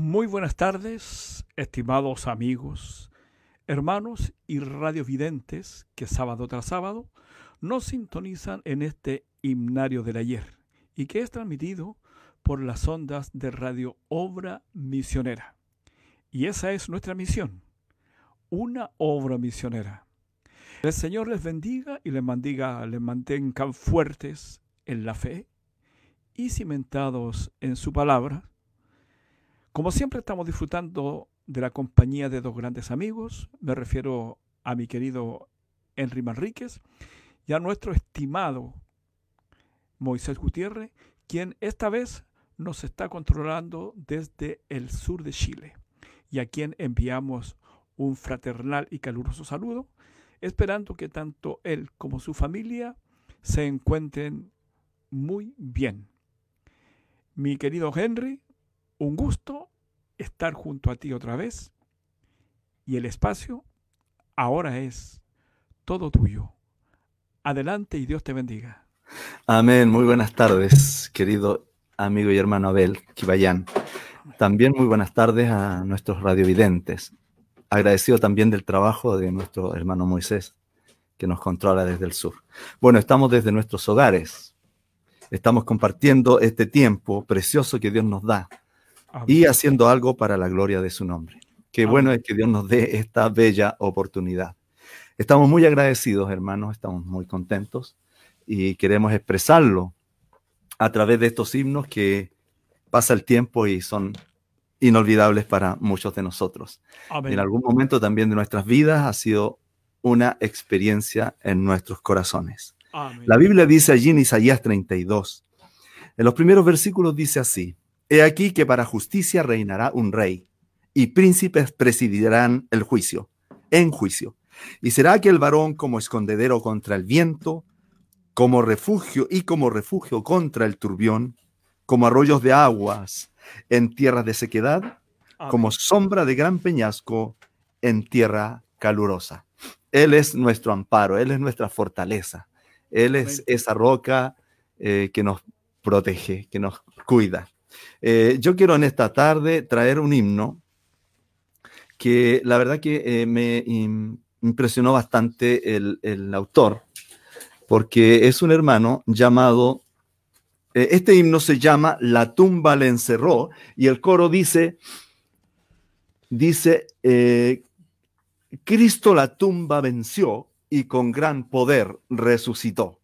Muy buenas tardes, estimados amigos, hermanos y radiovidentes que sábado tras sábado nos sintonizan en este himnario del ayer y que es transmitido por las ondas de Radio Obra Misionera. Y esa es nuestra misión, una obra misionera. El Señor les bendiga y les, mandiga, les mantengan fuertes en la fe y cimentados en su palabra como siempre estamos disfrutando de la compañía de dos grandes amigos, me refiero a mi querido Henry Manríquez y a nuestro estimado Moisés Gutiérrez, quien esta vez nos está controlando desde el sur de Chile y a quien enviamos un fraternal y caluroso saludo, esperando que tanto él como su familia se encuentren muy bien. Mi querido Henry, un gusto estar junto a ti otra vez y el espacio ahora es todo tuyo. Adelante y Dios te bendiga. Amén. Muy buenas tardes, querido amigo y hermano Abel Kibayán. También muy buenas tardes a nuestros radiovidentes. Agradecido también del trabajo de nuestro hermano Moisés, que nos controla desde el sur. Bueno, estamos desde nuestros hogares. Estamos compartiendo este tiempo precioso que Dios nos da y haciendo algo para la gloria de su nombre. Qué bueno es que Dios nos dé esta bella oportunidad. Estamos muy agradecidos, hermanos, estamos muy contentos y queremos expresarlo a través de estos himnos que pasa el tiempo y son inolvidables para muchos de nosotros. En algún momento también de nuestras vidas ha sido una experiencia en nuestros corazones. La Biblia dice allí en Isaías 32, en los primeros versículos dice así, He aquí que para justicia reinará un rey, y príncipes presidirán el juicio, en juicio. Y será aquel varón como escondedero contra el viento, como refugio y como refugio contra el turbión, como arroyos de aguas en tierra de sequedad, como sombra de gran peñasco en tierra calurosa. Él es nuestro amparo, Él es nuestra fortaleza, Él es esa roca eh, que nos protege, que nos cuida. Eh, yo quiero en esta tarde traer un himno que la verdad que eh, me impresionó bastante el, autor, porque es un hermano llamado, eh, este himno se llama La tumba le encerró y el coro dice, dice, Cristo la tumba venció y con gran poder resucitó.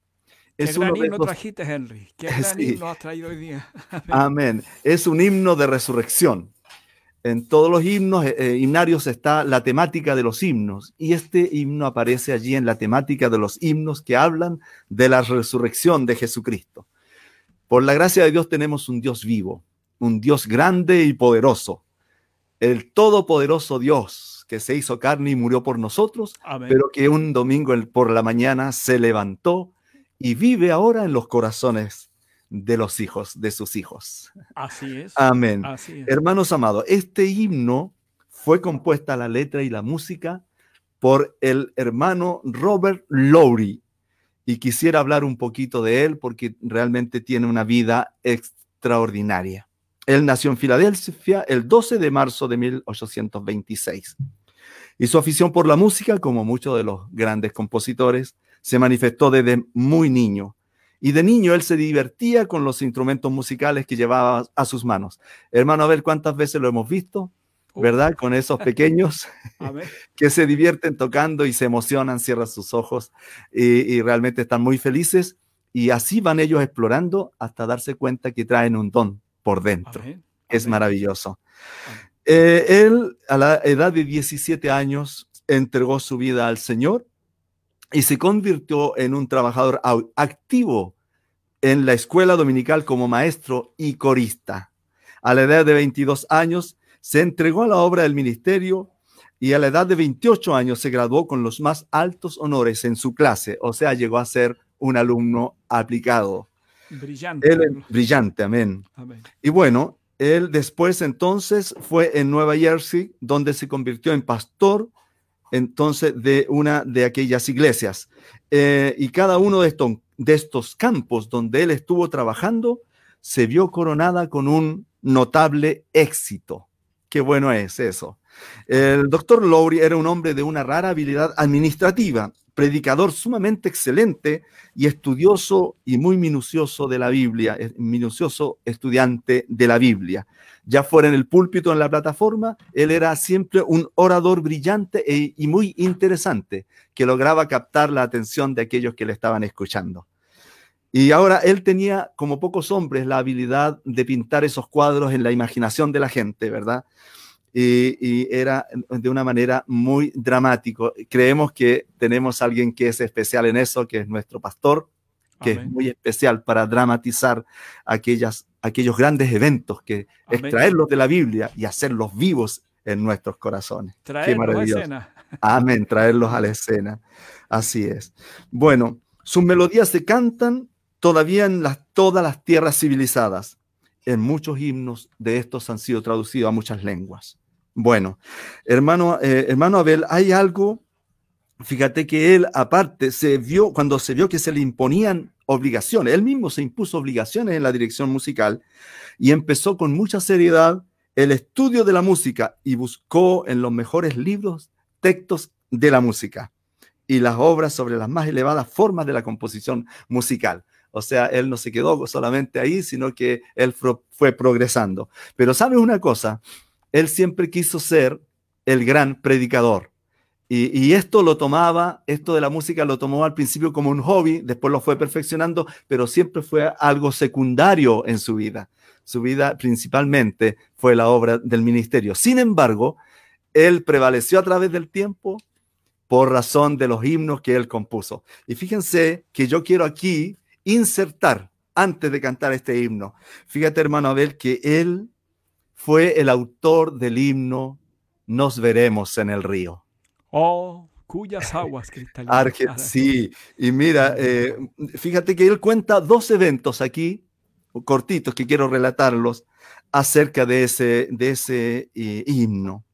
Es gran himno trajiste, Henry. Qué gran himno has traído hoy día. Amén. Es un himno de resurrección. En todos los himnos eh, eh, himnarios está la temática de los himnos y este himno aparece allí en la temática de los himnos que hablan de la resurrección de Jesucristo. Por la gracia de Dios tenemos un Dios vivo, un Dios grande y poderoso, el todopoderoso Dios que se hizo carne y murió por nosotros, pero que un domingo por la mañana se levantó y vive ahora en los corazones de los hijos, de sus hijos. Así es. Amén. Hermanos amados, este himno fue compuesta la letra y la música por el hermano Robert Lowry. Y quisiera hablar un poquito de él porque realmente tiene una vida extraordinaria. Él nació en Filadelfia el 12 de marzo de 1826. Y su afición por la música, como muchos de los grandes compositores, se manifestó desde muy niño. Y de niño él se divertía con los instrumentos musicales que llevaba a sus manos. Hermano, a ver cuántas veces lo hemos visto, ¿verdad? Con esos pequeños que se divierten tocando y se emocionan, cierran sus ojos y, realmente están muy felices. Y así van ellos explorando hasta darse cuenta que traen un don por dentro. Es maravilloso. Eh, él, a la edad de 17 años, entregó su vida al Señor y se convirtió en un trabajador activo en la escuela dominical como maestro y corista. A la edad de 22 años se entregó a la obra del ministerio y a la edad de 28 años se graduó con los más altos honores en su clase, o sea, llegó a ser un alumno aplicado. Brillante. Él, brillante, amén. amén. Y bueno, él después entonces fue en Nueva Jersey, donde se convirtió en pastor entonces de una de aquellas iglesias. Eh, y cada uno de estos, de estos campos donde él estuvo trabajando se vio coronada con un notable éxito. Qué bueno es eso. El doctor Lowry era un hombre de una rara habilidad administrativa, predicador sumamente excelente y estudioso y muy minucioso de la Biblia, minucioso estudiante de la Biblia. Ya fuera en el púlpito, en la plataforma, él era siempre un orador brillante e, y muy interesante, que lograba captar la atención de aquellos que le estaban escuchando. Y ahora él tenía, como pocos hombres, la habilidad de pintar esos cuadros en la imaginación de la gente, ¿verdad? Y, era de una manera muy dramático. Creemos que tenemos a alguien que es especial en eso, que es nuestro pastor, que es muy especial para dramatizar aquellas, aquellos grandes eventos, que extraerlos de la Biblia y hacerlos vivos en nuestros corazones. Traerlos a la escena. Amén, traerlos a la escena. Así es. Bueno, sus melodías se cantan todavía en las, todas las tierras civilizadas. En muchos himnos de estos han sido traducidos a muchas lenguas. Bueno, hermano, eh, hermano Abel, hay algo, fíjate que él aparte se vio, cuando se vio que se le imponían obligaciones, él mismo se impuso obligaciones en la dirección musical y empezó con mucha seriedad el estudio de la música y buscó en los mejores libros textos de la música y las obras sobre las más elevadas formas de la composición musical. O sea, él no se quedó solamente ahí, sino que él fue progresando. Pero sabes una cosa, él siempre quiso ser el gran predicador. Y, esto lo tomaba, esto de la música lo tomó al principio como un hobby, después lo fue perfeccionando, pero siempre fue algo secundario en su vida. Su vida principalmente fue la obra del ministerio. Sin embargo, él prevaleció a través del tiempo por razón de los himnos que él compuso. Y fíjense que yo quiero aquí insertar antes de cantar este himno. Fíjate, hermano Abel, que él fue el autor del himno Nos veremos en el río. Oh, cuyas aguas cristalinas. sí, y mira, eh, fíjate que él cuenta dos eventos aquí, cortitos, que quiero relatarlos, acerca de ese, de ese eh, himno.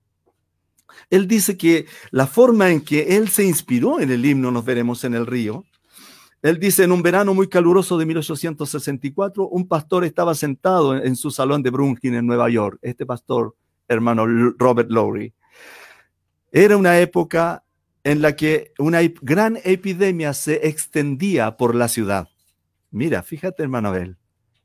Él dice que la forma en que él se inspiró en el himno Nos veremos en el río él dice, en un verano muy caluroso de 1864, un pastor estaba sentado en, su salón de Brooklyn en Nueva York, este pastor, hermano Robert Lowry. Era una época en la que una gran epidemia se extendía por la ciudad. Mira, fíjate, hermano Abel,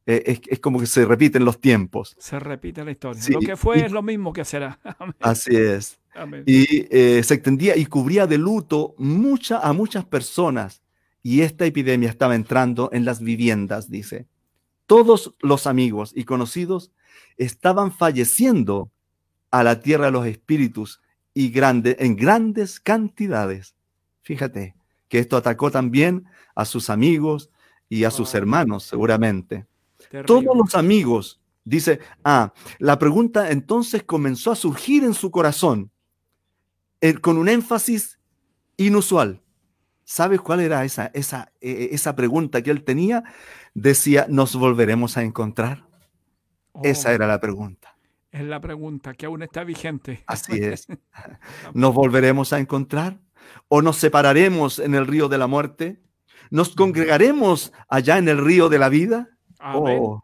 eh, es, como que se repiten los tiempos. Se repite la historia. lo que fue es lo mismo que será. Así es. Y eh, se extendía y cubría de luto mucha, a muchas personas y esta epidemia estaba entrando en las viviendas, dice. Todos los amigos y conocidos estaban falleciendo a la tierra de los espíritus y grande, en grandes cantidades. Fíjate que esto atacó también a sus amigos y a sus hermanos, seguramente. Todos los amigos, dice, ah, la pregunta entonces comenzó a surgir en su corazón eh, con un énfasis inusual. ¿Sabes cuál era esa, esa, e, e, esa pregunta que él tenía? Decía, ¿nos volveremos a encontrar? esa oh. era la pregunta. Es la pregunta que aún está vigente. Así es. ¿Nos volveremos a encontrar? ¿O nos separaremos en el río de la muerte? ¿Nos congregaremos allá en el río de la vida? Amén. Oh,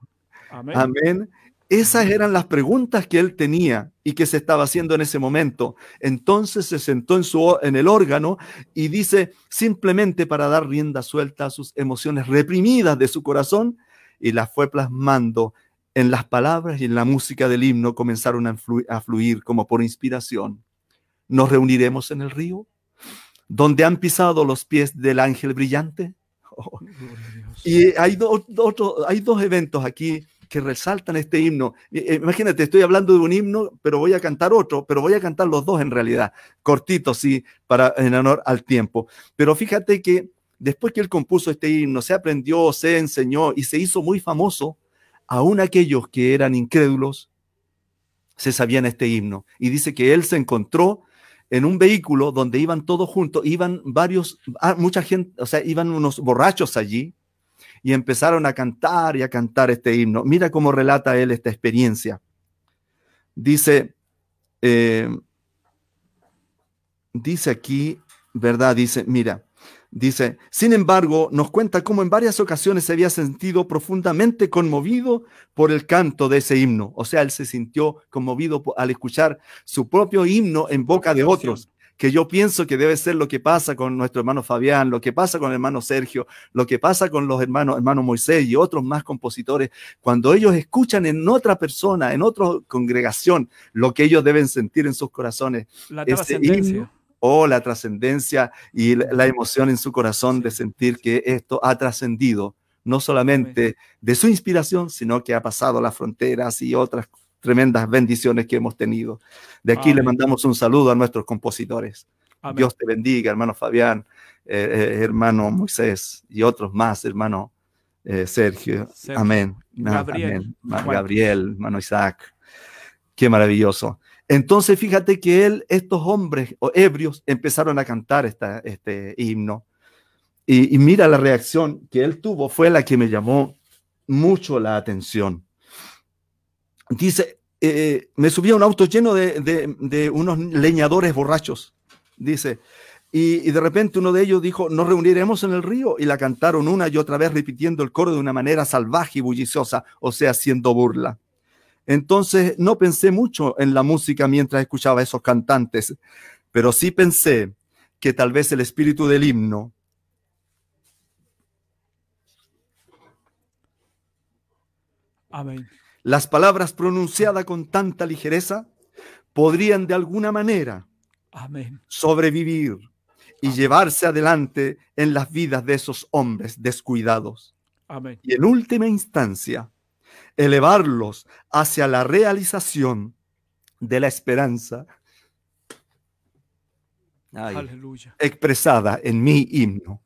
amén. Esas eran las preguntas que él tenía y que se estaba haciendo en ese momento. Entonces se sentó en, su, en el órgano y dice, simplemente para dar rienda suelta a sus emociones reprimidas de su corazón, y las fue plasmando en las palabras y en la música del himno, comenzaron a, a fluir como por inspiración. Nos reuniremos en el río, donde han pisado los pies del ángel brillante. y hay, hay dos eventos aquí que resaltan este himno. Eh, imagínate, estoy hablando de un himno, pero voy a cantar otro, pero voy a cantar los dos en realidad, cortitos, sí, para, en honor al tiempo. Pero fíjate que después que él compuso este himno, se aprendió, se enseñó y se hizo muy famoso, aún aquellos que eran incrédulos se sabían este himno. Y dice que él se encontró en un vehículo donde iban todos juntos, iban varios, ah, mucha gente, o sea, iban unos borrachos allí, y empezaron a cantar y a cantar este himno. Mira cómo relata él esta experiencia. Dice, eh, dice aquí, ¿verdad? Dice, mira, Dice, sin embargo, nos cuenta cómo en varias ocasiones se había sentido profundamente conmovido por el canto de ese himno. O sea, él se sintió conmovido al escuchar su propio himno en boca de otros, que yo pienso que debe ser lo que pasa con nuestro hermano Fabián, lo que pasa con el hermano Sergio, lo que pasa con los hermanos, hermano Moisés y otros más compositores. Cuando ellos escuchan en otra persona, en otra congregación, lo que ellos deben sentir en sus corazones. La trascendencia o la trascendencia y la, emoción en su corazón de sentir que esto ha trascendido, no solamente de su inspiración, sino que ha pasado las fronteras y otras tremendas bendiciones que hemos tenido. De aquí le mandamos un saludo a nuestros compositores. Dios te bendiga, hermano Fabián, eh, eh, hermano Moisés y otros más, hermano eh, Sergio. Amén. Gabriel. Gabriel, hermano Isaac. Qué maravilloso. Entonces, fíjate que él, estos hombres ebrios empezaron a cantar este himno. Y, mira la reacción que él tuvo, fue la que me llamó mucho la atención. Dice, eh, me subí a un auto lleno de, unos leñadores borrachos, dice, y, y, de repente uno de ellos dijo, nos reuniremos en el río, y la cantaron una y otra vez repitiendo el coro de una manera salvaje y bulliciosa, o sea, haciendo burla. Entonces no pensé mucho en la música mientras escuchaba a esos cantantes, pero sí pensé que tal vez el espíritu del himno Amén. Las palabras pronunciadas con tanta ligereza podrían de alguna manera Amén. sobrevivir y llevarse adelante en las vidas de esos hombres descuidados. Amén. Y en última instancia, elevarlos hacia la realización de la esperanza expresada en mi himno.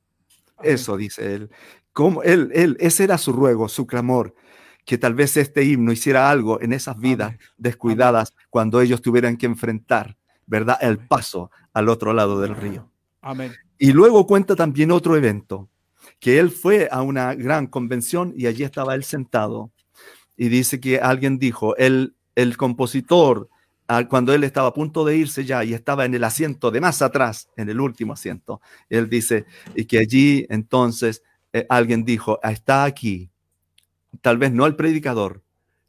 Eso dice él. Como él, él, ese era su ruego, su clamor, que tal vez este himno hiciera algo en esas vidas descuidadas cuando ellos tuvieran que enfrentar, ¿verdad? El paso al otro lado del río. Amén. Y luego cuenta también otro evento, que él fue a una gran convención y allí estaba él sentado y dice que alguien dijo, el, el compositor, cuando él estaba a punto de irse ya y estaba en el asiento de más atrás, en el último asiento, él dice, y que allí entonces eh, alguien dijo, ah, está aquí, tal vez no el predicador,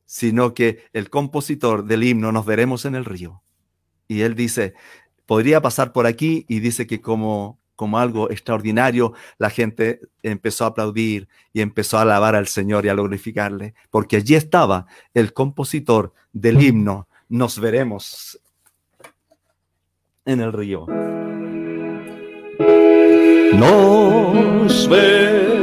sino que el compositor del himno, nos veremos en el río. Y él dice, podría pasar por aquí y dice que como como algo extraordinario, la gente empezó a aplaudir y empezó a alabar al Señor y a glorificarle, porque allí estaba el compositor del himno, nos veremos en el río. Nos veremos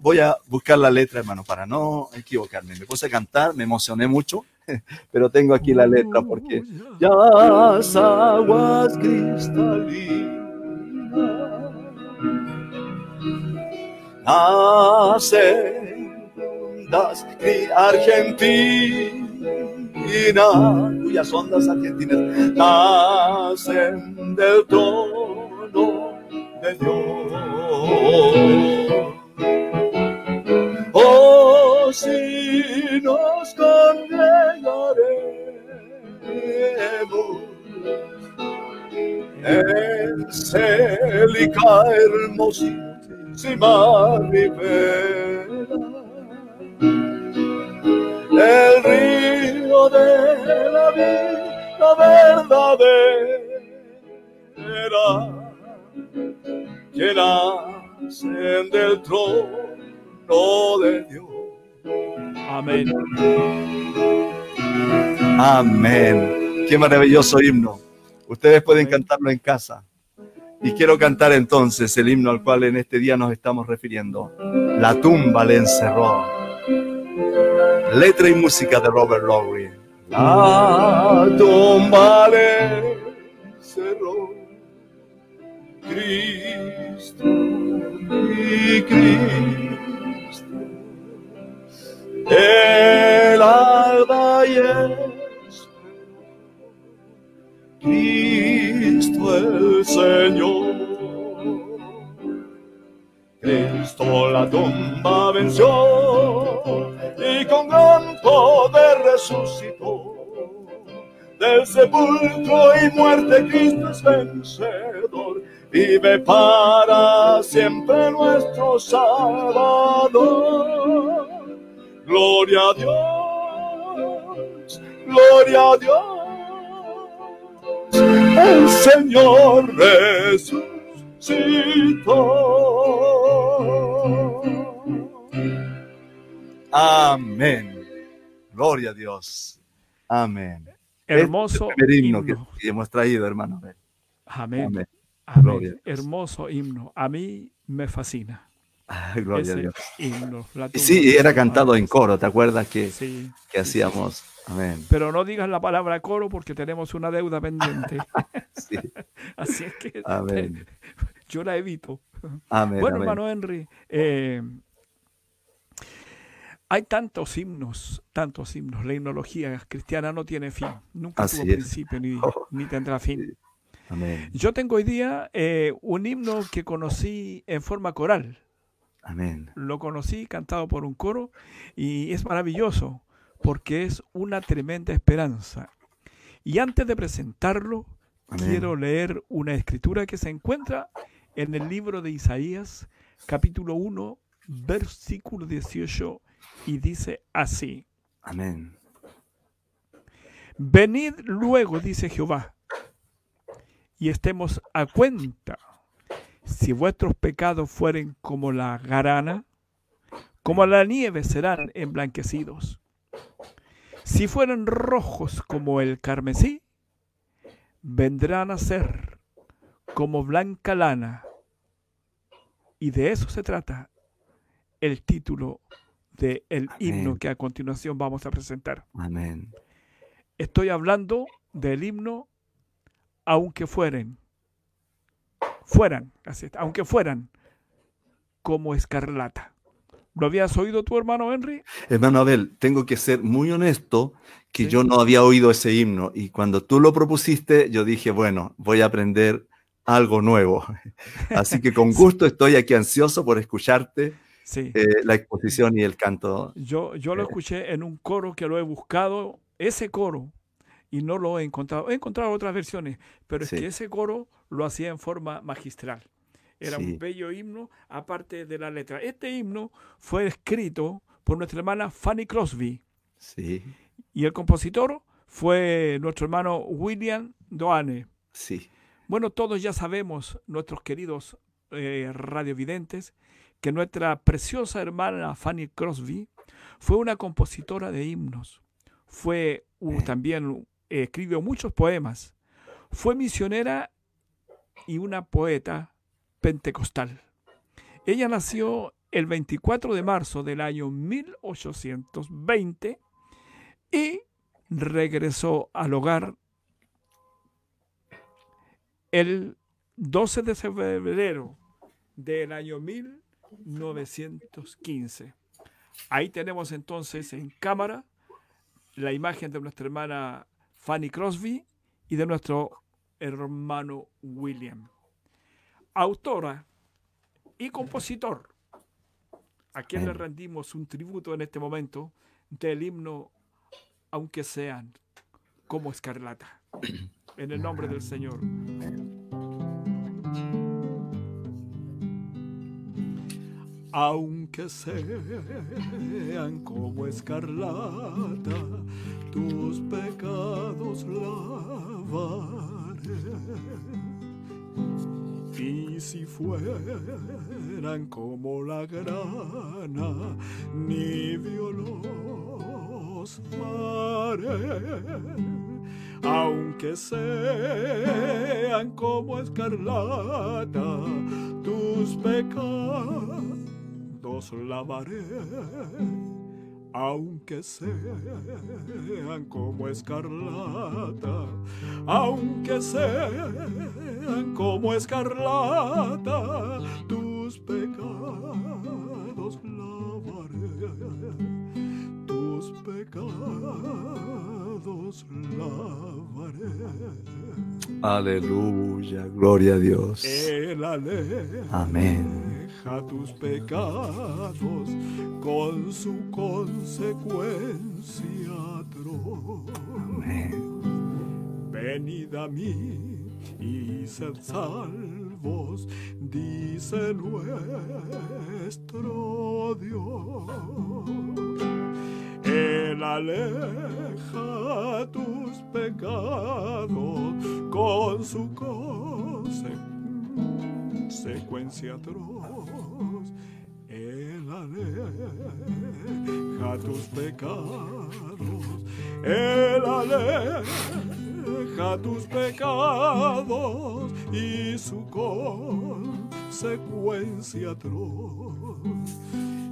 Voy a buscar la letra, hermano, para no equivocarme. Me puse a cantar, me emocioné mucho, pero tengo aquí la letra porque ya aguas cristalinas nacen ondas argentinas, cuyas ondas argentinas nacen del trono de Dios. Oh, si nos en hermosísima ribera, el río de la vida verdadera nacen del trono de Dios. Amén. Amén. Qué maravilloso himno. Ustedes pueden cantarlo en casa. Y quiero cantar entonces el himno al cual en este día nos estamos refiriendo. La tumba le encerró. Letra y música de Robert Lowry. La tumba le encerró. Cristo Cristo. El alba y Cristo el Señor. Cristo la tumba venció y con gran poder resucitó. Del sepulcro y muerte Cristo es vencedor, vive para siempre nuestro Salvador. Gloria a Dios, gloria a Dios. El Señor resucitó. Amén. Gloria a Dios. Amén. Hermoso este es el himno, himno. Que, hemos traído, hermano. Amén. Amén. Amén. Hermoso himno. A mí me fascina. Ah, gloria a ese Dios. himno. Y sí, era cantado en coro, ¿te acuerdas que, Sí. que hacíamos? Amén. Pero no digas la palabra coro porque tenemos una deuda pendiente. Sí. Así es que Amén. yo la evito. Amén. Bueno, amén. hermano Henry, eh, hay tantos himnos, tantos himnos. La himnología cristiana no tiene fin. Nunca Así tuvo es. principio ni, Oh. ni tendrá fin. Amén. Yo tengo hoy día eh, un himno que conocí en forma coral. Amén. Lo conocí cantado por un coro y es maravilloso porque es una tremenda esperanza. Y antes de presentarlo, Amén. quiero leer una escritura que se encuentra en el libro de Isaías, capítulo 1, versículo 18, y dice así. Amén. Venid luego, dice Jehová, y estemos a cuenta. Si vuestros pecados fueren como la garana, como la nieve serán emblanquecidos. Si fueren rojos como el carmesí, vendrán a ser como blanca lana. Y de eso se trata el título del himno Amén. que a continuación vamos a presentar. Amén. Estoy hablando del himno aunque fueren, fueran, así está, aunque fueran como escarlata. ¿Lo habías oído tu hermano Henry? Hermano Abel, tengo que ser muy honesto que Sí. yo no había oído ese himno y cuando tú lo propusiste, yo dije, bueno, voy a aprender algo nuevo. Así que con gusto estoy aquí ansioso por escucharte Sí. eh, la exposición y el canto. Yo, yo lo eh. escuché en un coro que lo he buscado, ese coro, y no lo he encontrado. He encontrado otras versiones, pero es que ese coro lo hacía en forma magistral. Era Sí. un bello himno, aparte de la letra. Este himno fue escrito por nuestra hermana Fanny Crosby. Sí, Y el compositor fue nuestro hermano William Doane. sí, Bueno, todos ya sabemos, nuestros queridos eh, radiovidentes, que nuestra preciosa hermana Fanny Crosby fue una compositora de himnos. Fue uh, Bien. también escribió muchos poemas. Fue misionera y una poeta pentecostal. Ella nació el 24 de marzo del año 1820 y regresó al hogar el 12 de febrero del año 1915. Ahí tenemos entonces en cámara la imagen de nuestra hermana Fanny Crosby y de nuestro hermano William. Autora y compositor, a quien le rendimos un tributo en este momento del himno, aunque sean como escarlata. En el nombre del Señor. Aunque sean como escarlata, tus pecados lavaré. Y si fueran como la grana, nivio los haré. Aunque sean como escarlata, tus pecados lavaré. Aunque sean como escarlata, aunque sean como escarlata, tus pecados lavaré, tus pecados lavaré. aleluya, gloria a Dios. El Amén. tus pecados con su consecuencia Venid a mí y sed salvos, dice nuestro Dios. Él aleja tus pecados con su consecuencia atroz. Él aleja tus pecados. Él aleja tus pecados y su consecuencia atroz.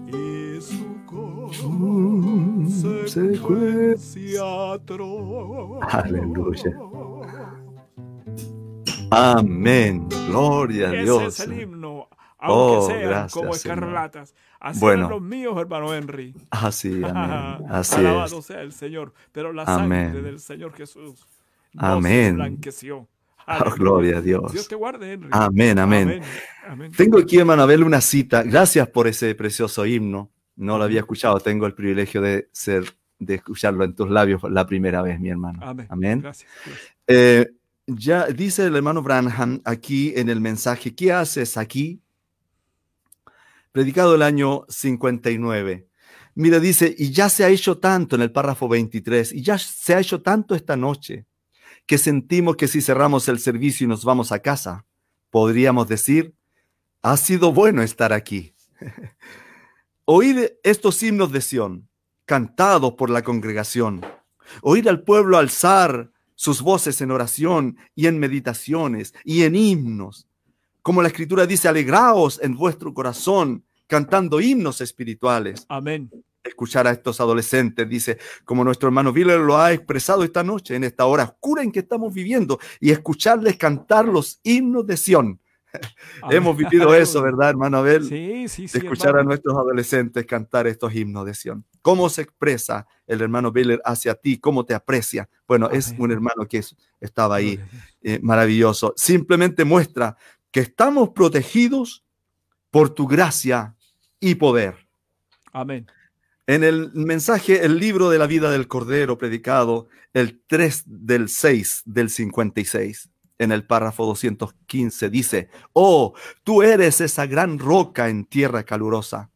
Y su consecuencia atroz. Aleluya. Amén. Gloria a Dios. Ese es el himno, aunque Oh, sean gracias, como escarlatas. Así Bueno. eran los míos, hermano Henry. Así, amén. Así Alabado es. sea el Señor. Pero la Amén. sangre del Señor Jesús nos Amén. blanqueció. Oh, gloria a Dios. Dios te guarde, Henry. Amén, amén. Amén. Amén. Tengo aquí, hermano Abel, una cita. Gracias por ese precioso himno. No lo había escuchado. Tengo el privilegio de ser, de escucharlo en tus labios la primera vez, mi hermano. Amén. Amén. Gracias. gracias. Eh, ya dice el hermano Branham aquí en el mensaje, ¿qué haces aquí? Predicado el año 59. Mira, dice, y ya se ha hecho tanto en el párrafo 23, y ya se ha hecho tanto esta noche, que sentimos que si cerramos el servicio y nos vamos a casa, podríamos decir, ha sido bueno estar aquí. Oír estos himnos de Sión, cantados por la congregación, oír al pueblo alzar sus voces en oración y en meditaciones y en himnos. Como la escritura dice, alegraos en vuestro corazón cantando himnos espirituales. Amén. Escuchar a estos adolescentes, dice, como nuestro hermano Viller lo ha expresado esta noche, en esta hora oscura en que estamos viviendo, y escucharles cantar los himnos de Sión. Amén. Hemos vivido eso, ¿verdad, hermano Abel? Sí, sí, sí. de escuchar a nuestros adolescentes cantar estos himnos de Sión. ¿Cómo se expresa el hermano Biller hacia ti? ¿Cómo te aprecia? Bueno, es un hermano que es- estaba ahí, eh, maravilloso. Simplemente muestra que estamos protegidos por tu gracia y poder. Amén. En el mensaje, el libro de la vida del Cordero predicado, el 3 del 6 del 56, en el párrafo 215, dice, oh, tú eres esa gran roca en tierra calurosa,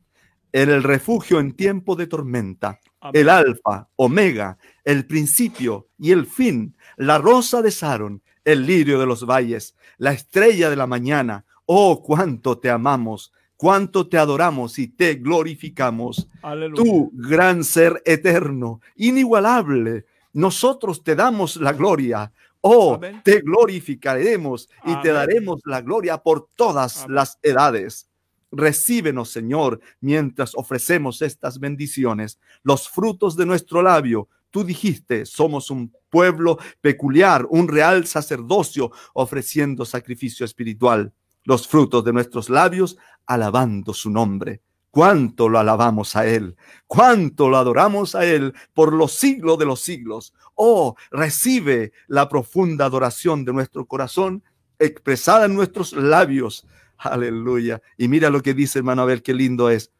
en el refugio en tiempo de tormenta, Amén. el alfa, omega, el principio y el fin, la rosa de Saron, el lirio de los valles, la estrella de la mañana. Oh, cuánto te amamos, cuánto te adoramos y te glorificamos. Aleluya. Tú, gran ser eterno, inigualable, nosotros te damos la gloria. Oh, Amén. te glorificaremos y te daremos la gloria por todas Amén. las edades. Recíbenos, Señor, mientras ofrecemos estas bendiciones, los frutos de nuestro labio. Tú dijiste, somos un pueblo peculiar, un real sacerdocio, ofreciendo sacrificio espiritual. Los frutos de nuestros labios, alabando su nombre. Cuánto lo alabamos a Él, cuánto lo adoramos a Él por los siglos de los siglos. Oh, recibe la profunda adoración de nuestro corazón expresada en nuestros labios. Aleluya. Y mira lo que dice hermano Abel, qué lindo es.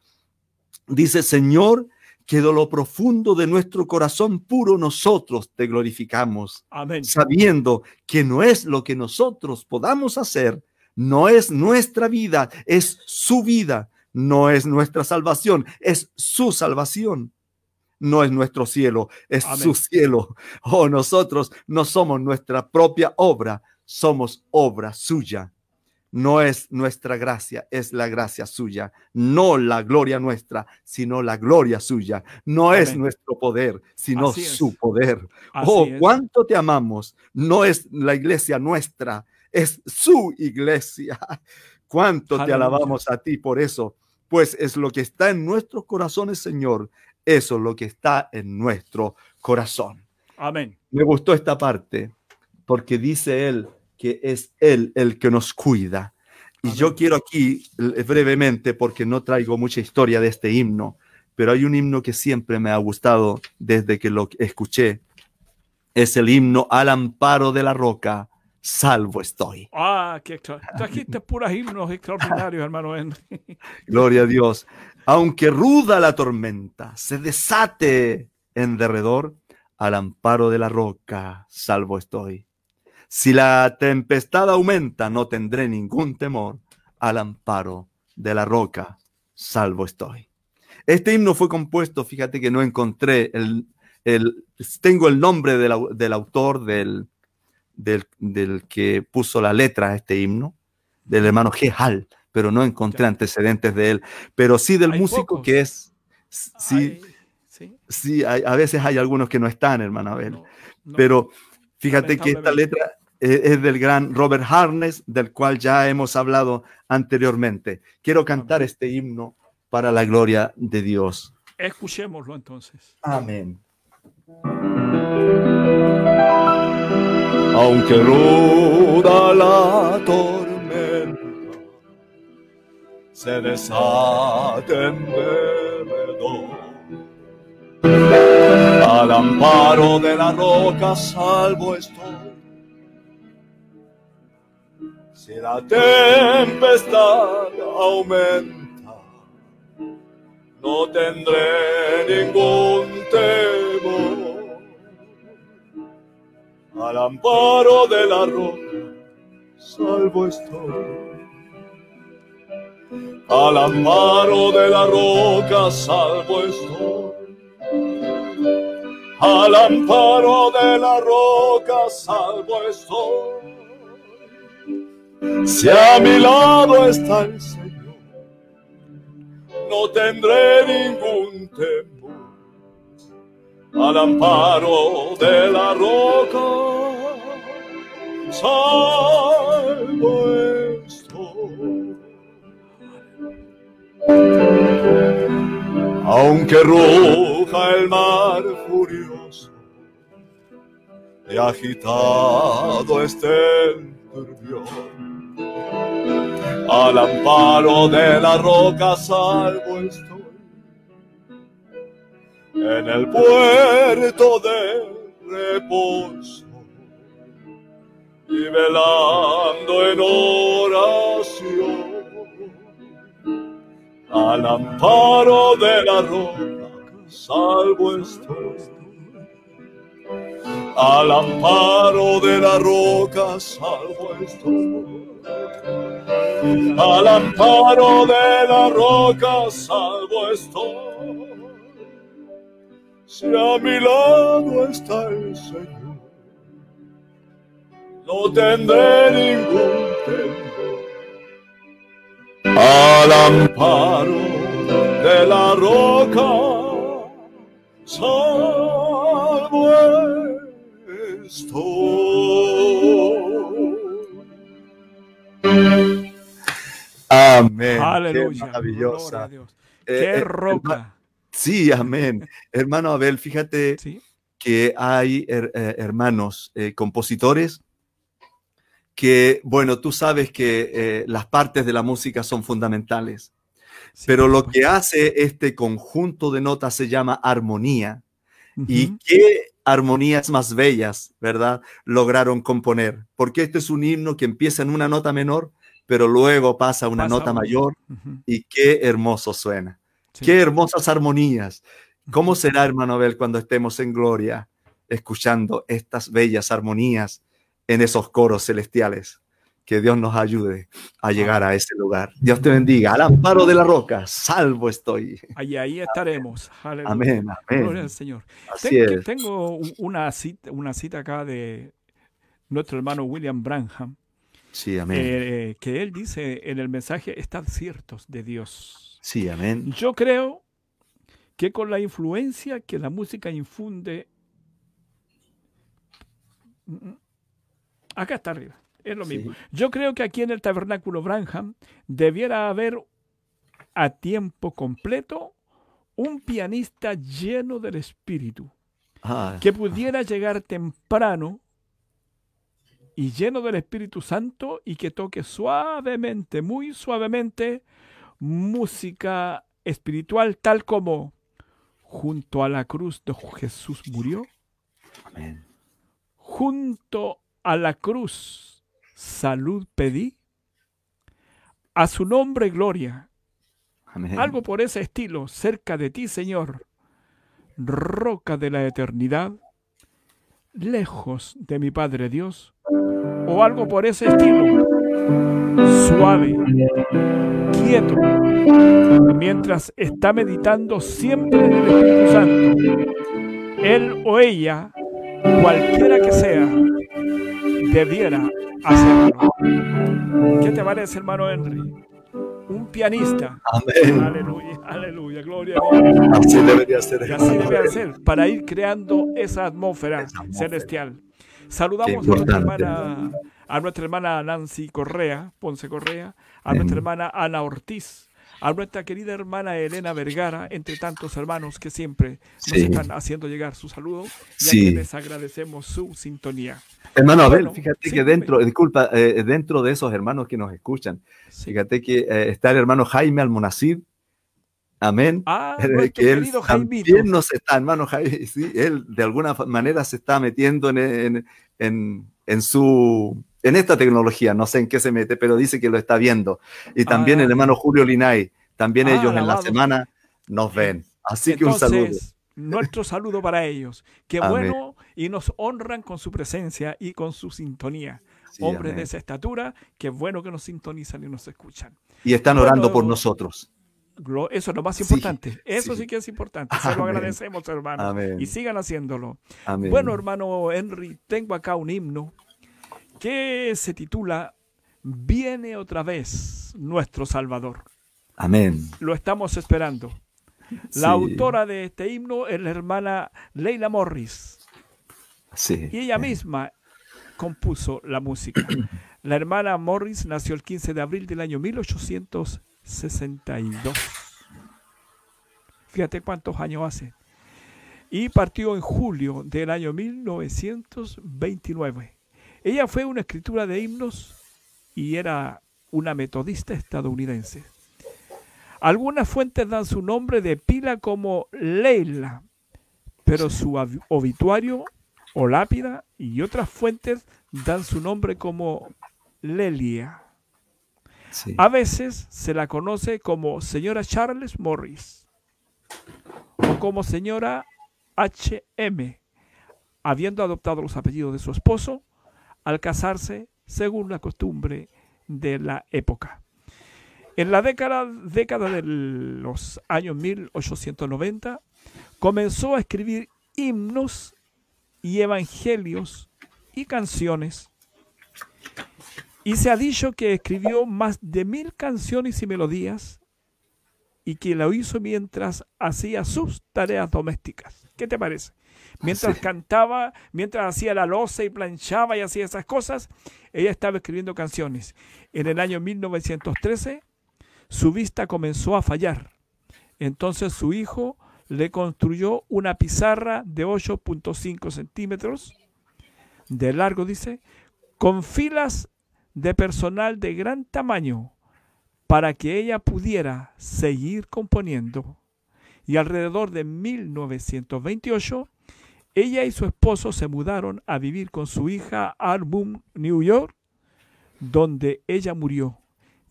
Dice, Señor, que de lo profundo de nuestro corazón puro nosotros te glorificamos, Amén. sabiendo que no es lo que nosotros podamos hacer, no es nuestra vida, es su vida, no es nuestra salvación, es su salvación. No es nuestro cielo, es Amén. su cielo. Oh, nosotros no somos nuestra propia obra, somos obra suya. No es nuestra gracia, es la gracia suya. No la gloria nuestra, sino la gloria suya. No es nuestro poder, sino Así es. su poder. Así oh, es. cuánto te amamos. No es la iglesia nuestra, es su iglesia. Cuánto te alabamos a ti por eso. Pues es lo que está en nuestros corazones, Señor. Eso es lo que está en nuestro corazón. Amén. Me gustó esta parte porque dice él que es él el que nos cuida. Y yo quiero aquí eh, brevemente, porque no traigo mucha historia de este himno, pero hay un himno que siempre me ha gustado desde que lo escuché. Es el himno al amparo de la roca, salvo estoy. Ah, qué. Trajiste puras himnos extraordinarios, hermano. Gloria a Dios. Aunque ruda la tormenta se desate en derredor, al amparo de la roca, salvo estoy. Si la tempestad aumenta, no tendré ningún temor, al amparo de la roca, salvo estoy. Este himno fue compuesto, fíjate que no encontré el, el tengo el nombre del, del autor, del, del, del, que puso la letra a este himno, del hermano Gehal, pero no encontré antecedentes de él, pero sí del músico pocos. que es, sí, sí. sí, hay- a veces hay algunos que no están, hermano Abel, No, no. pero fíjate que esta letra es, es del gran Robert Harness, del cual ya hemos hablado anteriormente. Quiero cantar este himno para la gloria de Dios. Escuchémoslo entonces. Amén. Aunque ruda la tormenta, se desate en derredor. Al amparo de la roca salvo estoy. Si la tempestad aumenta, no tendré ningún temor al amparo de la roca, salvo estoy. Al amparo de la roca, salvo estoy. Al amparo de la roca, salvo estoy. Si a mi lado está el Señor, no tendré ningún temor al amparo de la roca, salvo. Aunque ruja el mar furioso y agitado esté el turbión, al amparo de la roca salvo estoy en el puerto de reposo y velando en oración al amparo de la roca salvo estoy. Al amparo de la roca salvo estoy. Al amparo de la roca salvo estoy si a mi lado está el Señor, no tendré ningún temor. Al amparo de la roca, salvo estoy. Amén. Aleluya. Qué Gloria maravillosa. a Dios. Eh, Qué eh, roca. Sí, amén. Hermano Abel, fíjate Sí. que hay her- eh, hermanos eh, compositores que, bueno, tú sabes que eh, las partes de la música son fundamentales, sí, pero lo que hace este conjunto de notas se llama armonía. Y qué armonías más bellas, ¿verdad? Lograron componer. Porque este es un himno que empieza en una nota menor, pero luego pasa a una Pasa nota mayor y qué hermoso suena. Sí. Qué hermosas armonías. ¿Cómo será, hermano Abel, cuando estemos en gloria escuchando estas bellas armonías en esos coros celestiales? Que Dios nos ayude a llegar a ese lugar. Dios te bendiga. Al amparo de la roca, salvo estoy. Ahí, ahí estaremos. Aleluya. Amén, Gloria amén. al Señor. Así Ten- que es. tengo un- una cita, una cita acá de nuestro hermano William Branham, Sí, amén. eh, que él dice en el mensaje, estad ciertos de Dios. Sí, amén. Yo creo que con la influencia que la música infunde, Mm, acá está arriba, es lo mismo. Sí. Yo creo que aquí en el tabernáculo Branham debiera haber a tiempo completo un pianista lleno del espíritu Ah, que pudiera llegar temprano y lleno del Espíritu Santo y que toque suavemente, muy suavemente, música espiritual tal como junto a la cruz de Jesús murió, amén. junto a la cruz salud pedí. A su nombre gloria. Amén. Algo por ese estilo, cerca de ti, Señor, roca de la eternidad, lejos de mi Padre Dios, o algo por ese estilo, suave, quieto, mientras está meditando siempre en el Espíritu Santo. Él o ella, cualquiera que sea, debiera hacerlo. ¿Qué te parece, hermano Henry? Un pianista. Amén. Aleluya, aleluya, gloria a Dios. Así debería ser. Así hermano debe Abel. ser, para ir creando esa atmósfera, Esa atmósfera. celestial. Saludamos a nuestra, hermana, a nuestra hermana Nancy Correa, Ponce Correa, a nuestra hermana Ana Ortiz, a nuestra querida hermana Elena Vergara, entre tantos hermanos que siempre nos Sí. están haciendo llegar su saludo y a Sí. quienes agradecemos su sintonía. Hermano Abel, Bueno, fíjate sí, que dentro, disculpa, eh, dentro de esos hermanos que nos escuchan, fíjate que eh, está el hermano Jaime Almonacid. Amén. Ah, que él Jaimito. también nos está, hermano Jaime, sí, él de alguna manera se está metiendo en, en, en, en su en esta tecnología, no sé en qué se mete, pero dice que lo está viendo. Y también Ah. el hermano Julio Linay, también Ah, ellos en la semana nos ven. Así que un saludo. Nuestro saludo para ellos. Qué Amén. bueno y nos honran con su presencia y con su sintonía. Sí, Hombres amén. de esa estatura, qué bueno que nos sintonizan y nos escuchan. Y están orando por nosotros. Eso es lo más Sí, importante. Eso sí, sí. que es importante. Se lo agradecemos, hermano. Amén. Y sigan haciéndolo. Amén. Bueno, hermano Henry, tengo acá un himno que se titula Viene otra vez nuestro Salvador. Amén. Lo estamos esperando. La autora de este himno es la hermana Leila Morris. Sí. Y ella misma compuso la música. La hermana Morris nació el 15 de abril del año 1862. Fíjate cuántos años hace. Y partió en julio del año 1929. Ella fue una escritura de himnos y era una metodista estadounidense. Algunas fuentes dan su nombre de pila como Leila, pero su ob- obituario o lápida y otras fuentes dan su nombre como Lelia. A veces se la conoce como señora Charles Morris o como señora HM, habiendo adoptado los apellidos de su esposo al casarse según la costumbre de la época. En la década, década de los años 1890 comenzó a escribir himnos y evangelios y canciones. Y se ha dicho que escribió más de mil canciones y melodías y que lo hizo mientras hacía sus tareas domésticas. ¿Qué te parece? Mientras Sí. cantaba, mientras hacía la loza y planchaba y hacía esas cosas, ella estaba escribiendo canciones. En el año 1913, su vista comenzó a fallar. Entonces su hijo le construyó una pizarra de 8.5 centímetros de largo, dice, con filas de personal de gran tamaño para que ella pudiera seguir componiendo. Y alrededor de 1928, ella y su esposo se mudaron a vivir con su hija a New York, donde ella murió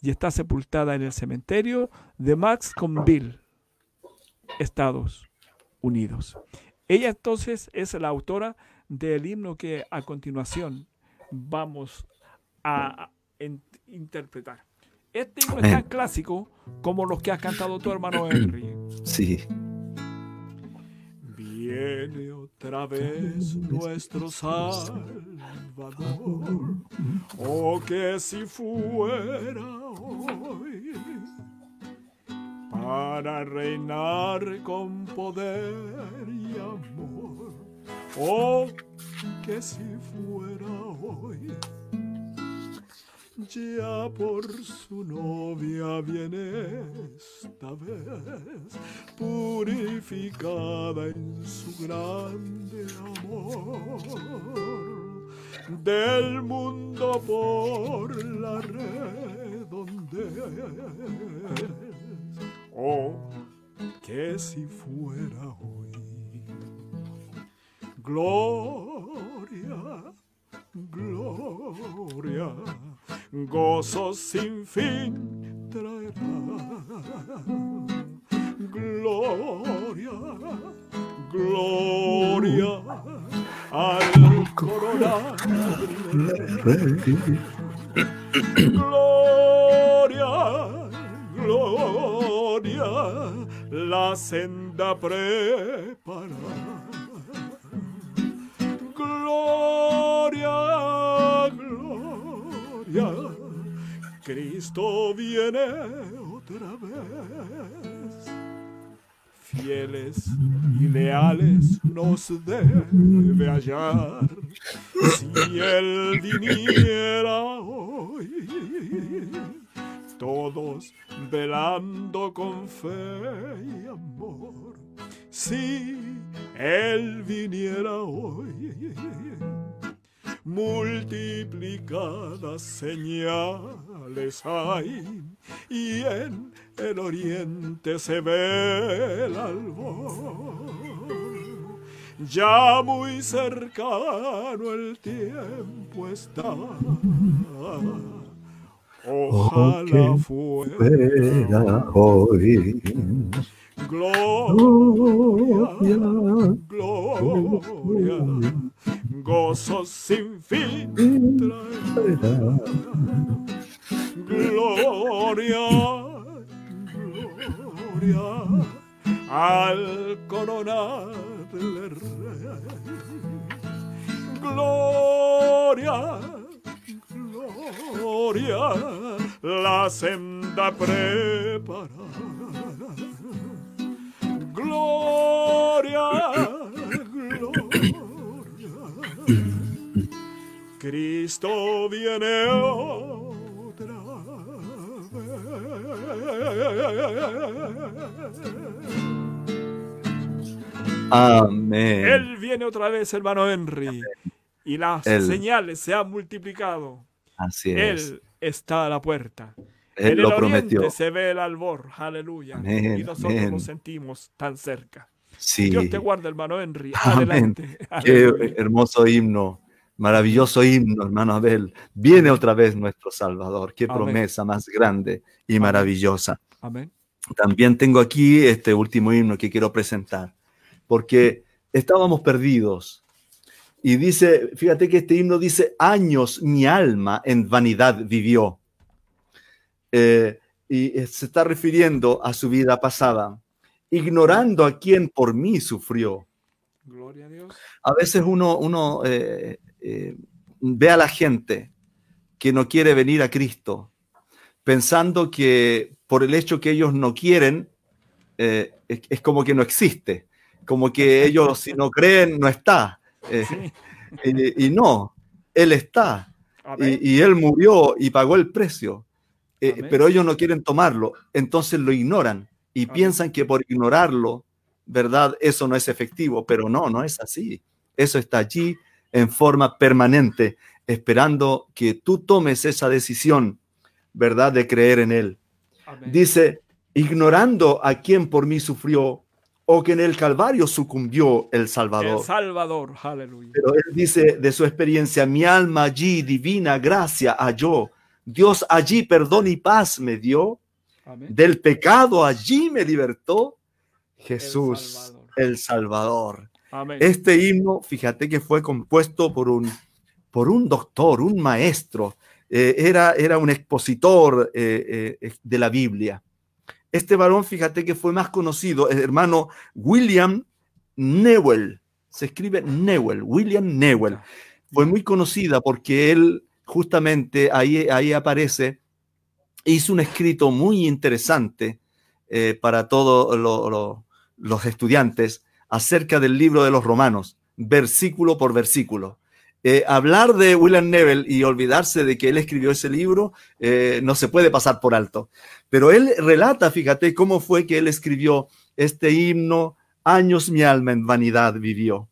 y está sepultada en el cementerio de Maxconville, Estados Unidos. Ella entonces es la autora del himno que a continuación vamos a en- interpretar. Este himno es tan clásico como los que has cantado tu hermano Henry. Sí. Viene otra vez nuestro Salvador, oh que si fuera hoy, para reinar con poder y amor, oh que si fuera hoy. Ya por su novia viene esta vez, purificada en su grande amor, del mundo por la redondez. Oh, que si fuera hoy, gloria gloria, gozo sin fin traerá. Gloria, gloria al coronar. Gloria, gloria, la senda prepara. Gloria, gloria, Cristo viene otra vez. Fieles y leales nos debe hallar si Él viniera hoy. Todos velando con fe y amor si Él viniera hoy. Multiplicadas señales hay y en el oriente se ve el albor. Ya muy cercano el tiempo está. Ojalá fuera hoy. Gloria, gloria, gozo sin fin. Gloria, gloria al coronar del rey. Gloria, gloria, la senda prepara. Gloria, gloria. Cristo viene otra vez. Amén. Él viene otra vez, hermano Henry. Y las Él. señales se han multiplicado. Así es. Él está a la puerta. Él en el lo oriente prometió. se ve el albor, aleluya. Amén, y nosotros amén. nos sentimos tan cerca. Sí. Dios te guarde, hermano Henry. Adelante. Qué Aleluya. hermoso himno. Maravilloso himno, hermano Abel. Viene otra vez nuestro Salvador. Qué promesa más grande y maravillosa. Amén. También tengo aquí este último himno que quiero presentar, porque estábamos perdidos. Y dice, fíjate que este himno dice, años mi alma en vanidad vivió. Eh, y eh, se está refiriendo a su vida pasada, ignorando a quien por mí sufrió. Gloria a Dios. A veces uno, uno eh, eh, ve a la gente que no quiere venir a Cristo, pensando que por el hecho que ellos no quieren, eh, es, es como que no existe, como que ellos si no creen no está. Sí. y, y no, Él está. Y Él murió y pagó el precio. Eh, pero ellos no quieren tomarlo, entonces lo ignoran y Amén. piensan que por ignorarlo, ¿verdad? Eso no es efectivo, pero no, no es así. Eso está allí en forma permanente, esperando que tú tomes esa decisión, ¿verdad? De creer en Él. Amén. Dice, ignorando a quien por mí sufrió o que en el Calvario sucumbió el Salvador. El Salvador, aleluya. Pero él dice de su experiencia, mi alma allí divina gracia halló. Dios allí perdón y paz me dio. Amén. Del pecado allí me libertó. Jesús, Salvador. el Salvador. Amén. Este himno, fíjate que fue compuesto por un, por un doctor, un maestro. Eh, era, era un expositor eh, eh, de la Biblia. Este varón, fíjate que fue más conocido, el hermano William Newell. Se escribe Newell, William Newell. Fue muy conocida porque él justamente ahí, ahí aparece, hizo un escrito muy interesante eh, para todos lo- lo- los estudiantes acerca del libro de los romanos, versículo por versículo. Eh, hablar de William Neville y olvidarse de que él escribió ese libro eh, no se puede pasar por alto. Pero él relata, fíjate, cómo fue que él escribió este himno, Años mi alma en vanidad vivió.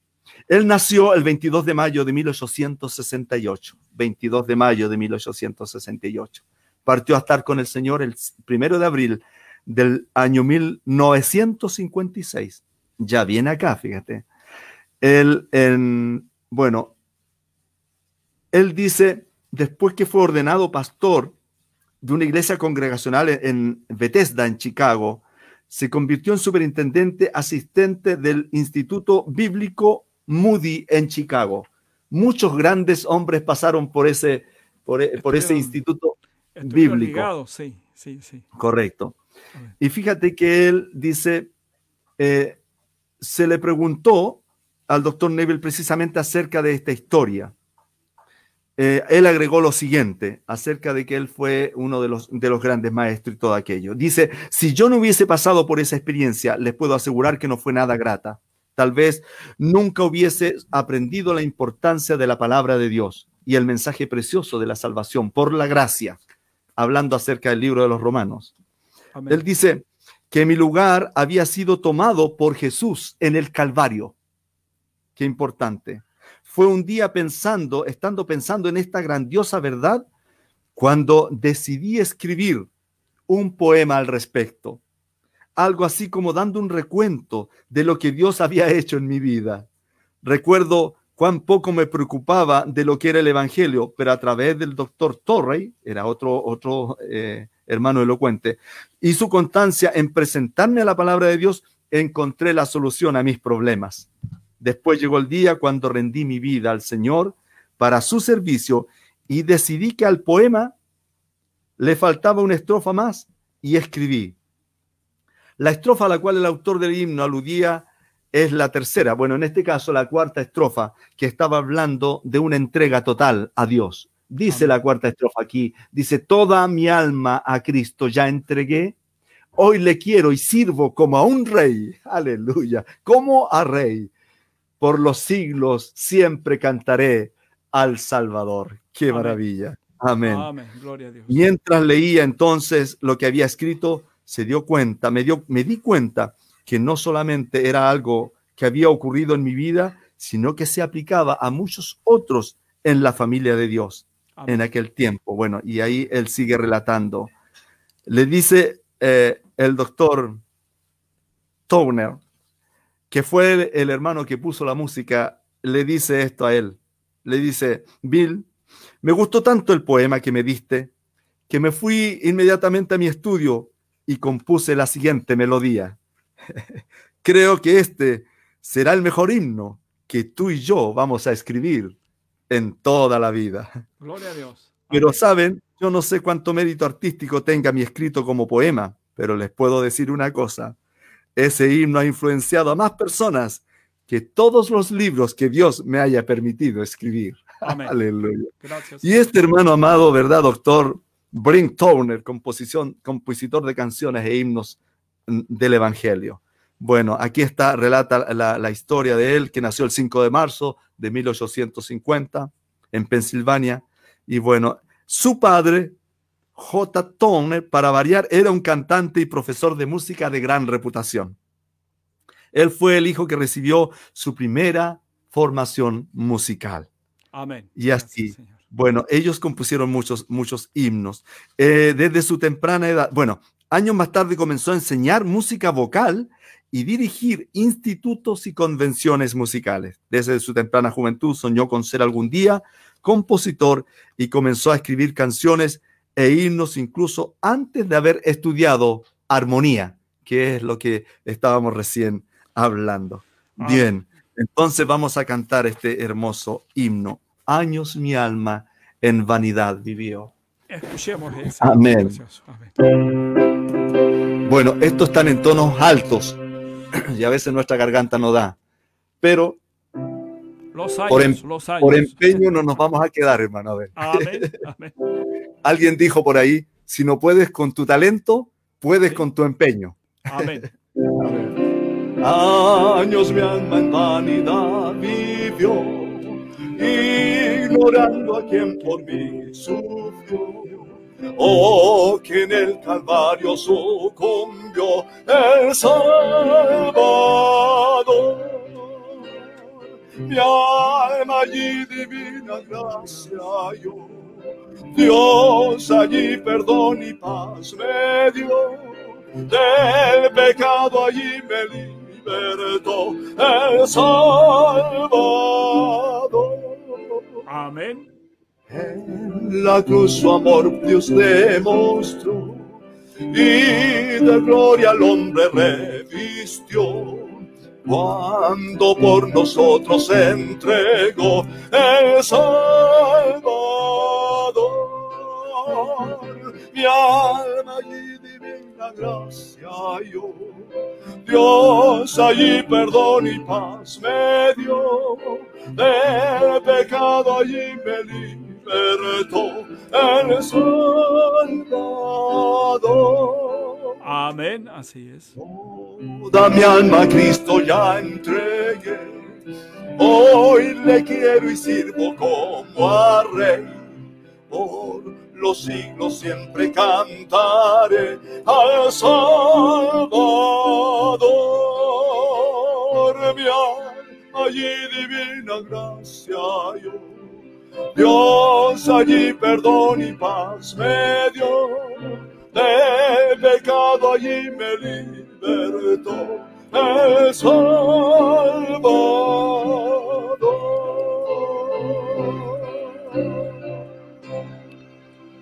Él nació el 22 de mayo de 1868, 22 de mayo de 1868. Partió a estar con el Señor el primero de abril del año 1956. Ya viene acá, fíjate. Él, en, bueno, él dice, después que fue ordenado pastor de una iglesia congregacional en Bethesda, en Chicago, se convirtió en superintendente asistente del Instituto Bíblico Moody en Chicago. Muchos grandes hombres pasaron por ese, por, e, ese instituto bíblico. sí, sí, sí. Correcto. Y fíjate que él dice, eh, se le preguntó al doctor Neville precisamente acerca de esta historia. Eh, él agregó lo siguiente acerca de que él fue uno de los, de los grandes maestros y todo aquello. Dice, si yo no hubiese pasado por esa experiencia, les puedo asegurar que no fue nada grata. Tal vez nunca hubiese aprendido la importancia de la palabra de Dios y el mensaje precioso de la salvación por la gracia, hablando acerca del libro de los romanos. Él dice que mi lugar había sido tomado por Jesús en el Calvario. Qué importante fue un día pensando, estando pensando en esta grandiosa verdad, cuando decidí escribir un poema al respecto. Algo así como dando un recuento de lo que Dios había hecho en mi vida. Recuerdo cuán poco me preocupaba de lo que era el Evangelio, pero a través del doctor Torrey, era otro, otro eh, hermano elocuente, y su constancia en presentarme a la palabra de Dios, encontré la solución a mis problemas. Después llegó el día cuando rendí mi vida al Señor para su servicio y decidí que al poema le faltaba una estrofa más y escribí. La estrofa a la cual el autor del himno aludía es la tercera, bueno, en este caso la cuarta estrofa, que estaba hablando de una entrega total a Dios. Dice la cuarta estrofa aquí, dice, toda mi alma a Cristo ya entregué, hoy le quiero y sirvo como a un rey, aleluya, como a rey por los siglos siempre cantaré al Salvador. Qué maravilla. Amén. Mientras leía entonces lo que había escrito, se dio cuenta, me, dio, me di cuenta que no solamente era algo que había ocurrido en mi vida, sino que se aplicaba a muchos otros en la familia de Dios en aquel tiempo. Bueno, y ahí él sigue relatando. Le dice eh, el doctor Towner, que fue el, hermano que puso la música, le dice esto a él. Le dice, Bill, me gustó tanto el poema que me diste, que me fui inmediatamente a mi estudio y compuse la siguiente melodía. Creo que este será el mejor himno que tú y yo vamos a escribir en toda la vida. Gloria a Dios. Pero saben, yo no sé cuánto mérito artístico tenga mi escrito como poema, pero les puedo decir una cosa. Ese himno ha influenciado a más personas que todos los libros que Dios me haya permitido escribir. Aleluya. Y este hermano amado, ¿verdad, doctor? Brink Turner, composición, compositor de canciones e himnos mm, del Evangelio. Bueno, aquí está, relata la, la, historia de él, que nació el 5 de marzo de 1850 en Pensilvania. Y bueno, su padre J. Tone, para variar, era un cantante y profesor de música de gran reputación. Él fue el hijo que recibió su primera formación musical. Amén. Y así, bueno, ellos compusieron muchos, muchos himnos. Eh, desde su temprana edad, bueno, años más tarde comenzó a enseñar música vocal y dirigir institutos y convenciones musicales. Desde su temprana juventud soñó con ser algún día compositor y comenzó a escribir canciones e himnos incluso antes de haber estudiado armonía, que es lo que estábamos recién hablando. Ah. Bien, entonces vamos a cantar este hermoso himno. Años mi alma en vanidad vivió. Escuchemos Amén. Bueno, estos están en tonos altos y a veces nuestra garganta no da, pero por, em- por, empeño no nos vamos a quedar, hermano. A ver. Amén. Amén. Alguien dijo por ahí, si no puedes con tu talento, puedes con tu empeño. Amén. Años mi alma en vanidad vivió, ignorando a quien por mí sufrió. Oh, que en el Calvario sucumbió el Salvador. Mi alma allí divina gracia yo Dios allí perdón y paz me dio, del pecado allí me Amén. En la cruz su amor Dios demostró y de gloria al hombre revistió. Cuando por nosotros entregó el Salvador, mi alma y divina gracia yo. Dios allí perdón y paz me dio, de pecado allí me libertó el Salvador. Amén, así es. Toda mi alma a Cristo ya entregué, hoy le quiero y sirvo como a Rey. Por los siglos siempre cantaré al Salvador. Mi allí divina gracia yo. Dios allí perdón y paz me dio, de pecado allí me libertó el Salvador.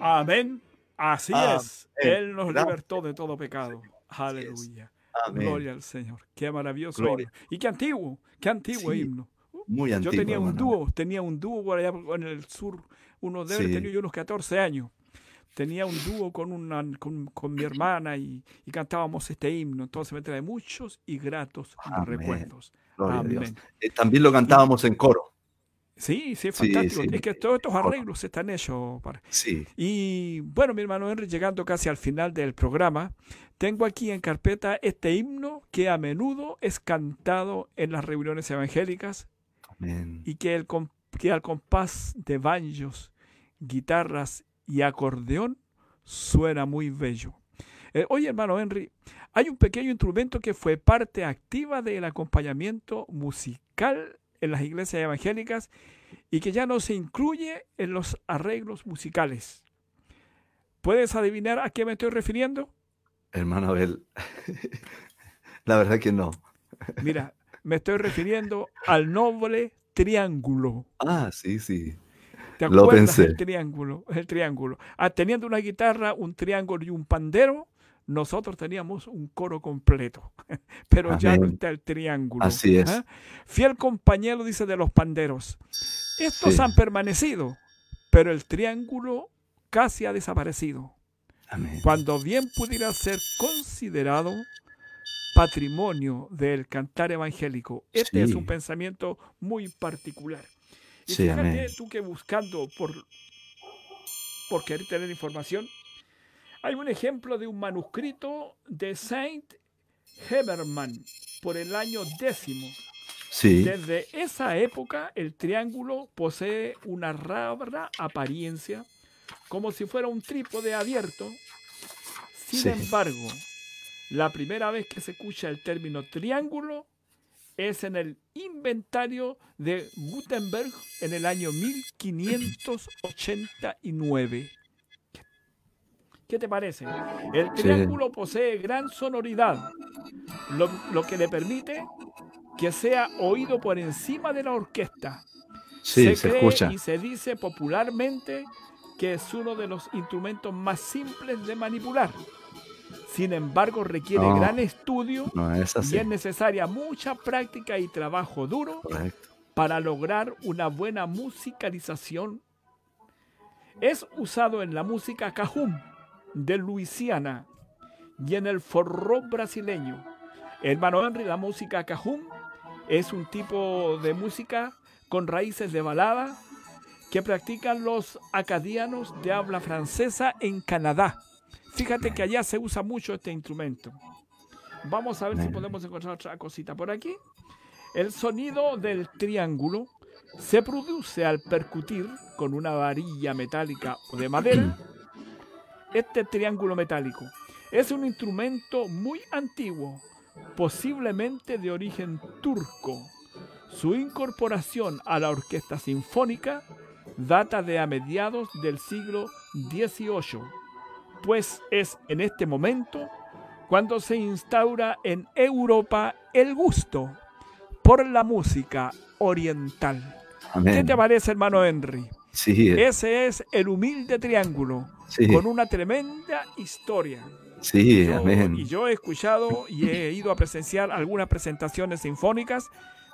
Amén. Así Amén. es. Él nos libertó de todo pecado. Aleluya. Amén. Gloria al Señor. Qué maravilloso Gloria. himno. Y qué antiguo, qué antiguo Sí, himno. Muy Yo antiguo. tenía un dúo, tenía un dúo por allá en el sur. Uno de Sí. tenía yo unos 14 años. Tenía un dúo con, una, con, con mi hermana y, y cantábamos este himno. Entonces me trae muchos y gratos Amén. recuerdos. Amén. Eh, también lo cantábamos en coro. Sí, sí, es fantástico. sí. Es que todos estos arreglos están hechos. Para... Sí. Y bueno, mi hermano Henry, llegando casi al final del programa, tengo aquí en carpeta este himno que a menudo es cantado en las reuniones evangélicas Amén. y que, el, que al compás de banjos, guitarras y acordeón suena muy bello. Eh, oye, hermano Henry, hay un pequeño instrumento que fue parte activa del acompañamiento musical en las iglesias evangélicas y que ya no se incluye en los arreglos musicales. ¿Puedes adivinar a qué me estoy refiriendo? Hermano Abel. La verdad que no. Mira, me estoy refiriendo al noble triángulo. Ah, sí, sí. ¿Te Lo acuerdas del pensé. triángulo? El triángulo. Ah, teniendo una guitarra, un triángulo y un pandero, nosotros teníamos un coro completo. Pero ya no Amén. está el triángulo. Así es. ¿ah? Fiel compañero, dice, de los panderos. Estos Sí. han permanecido, pero el triángulo casi ha desaparecido. Amén. Cuando bien pudiera ser considerado patrimonio del cantar evangélico. Este es Sí. un pensamiento muy particular. Y Sí, fíjate amén. tú que buscando por, por querer tener información, hay un ejemplo de un manuscrito de Saint Heberman por el año décimo. Sí. Desde esa época, el triángulo posee una rara apariencia, como si fuera un trípode abierto. Sin Sí. embargo, la primera vez que se escucha el término triángulo es en el inventario de Gutenberg en el año 1589. ¿Qué te parece? El Sí. triángulo posee gran sonoridad, lo, lo que le permite que sea oído por encima de la orquesta. Sí, se, cree escucha. y se dice popularmente que es uno de los instrumentos más simples de manipular. Sin embargo, requiere No. gran estudio No es y es necesaria mucha práctica y trabajo duro Correcto. para lograr una buena musicalización. Es usado en la música cajún de Luisiana y en el forró brasileño. Hermano Henry, la música cajún es un tipo de música con raíces de balada que practican los acadianos de habla francesa en Canadá. Fíjate que allá se usa mucho este instrumento. Vamos a ver si podemos encontrar otra cosita por aquí. El sonido del triángulo se produce al percutir con una varilla metálica o de madera este triángulo metálico. Es un instrumento muy antiguo, posiblemente de origen turco. Su incorporación a la orquesta sinfónica data de a mediados del siglo XVIII, pues es en este momento cuando se instaura en Europa el gusto por la música oriental. ¿Qué te parece, hermano Henry? Sí, Ese es el humilde triángulo, sí, con una tremenda historia. sí, Yo- amén. Y yo he escuchado y he ido a presenciar algunas presentaciones sinfónicas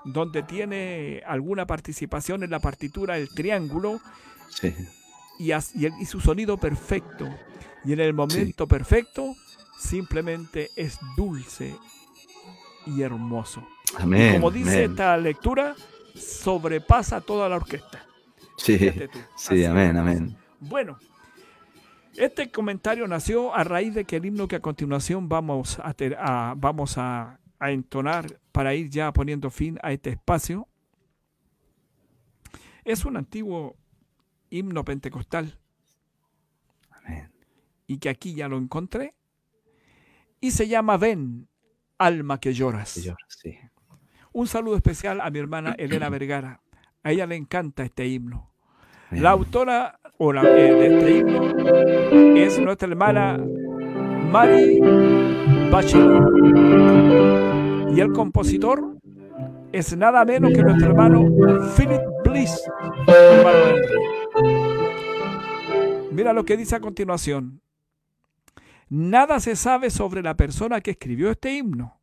donde tiene alguna participación en la partitura el triángulo Sí, y, as- y el- y su sonido perfecto. Y en el momento perfecto simplemente es dulce y hermoso. amén. Como dice amén. esta lectura, sobrepasa toda la orquesta. Sí, tú. sí, amén, amén. Bueno, este comentario nació a raíz de que el himno que a continuación vamos a, ter- a- vamos a, a entonar para ir ya poniendo fin a este espacio es un antiguo himno pentecostal amén. y que aquí ya lo encontré y se llama Ven, alma que lloras. Sí. Un saludo especial a mi hermana Elena Vergara. A ella le encanta este himno. La autora o la, eh, de este himno es nuestra hermana Mari Bachelor. Y el compositor es nada menos que nuestro hermano Philip Bliss. Mira lo que dice a continuación. Nada se sabe sobre la persona que escribió este himno.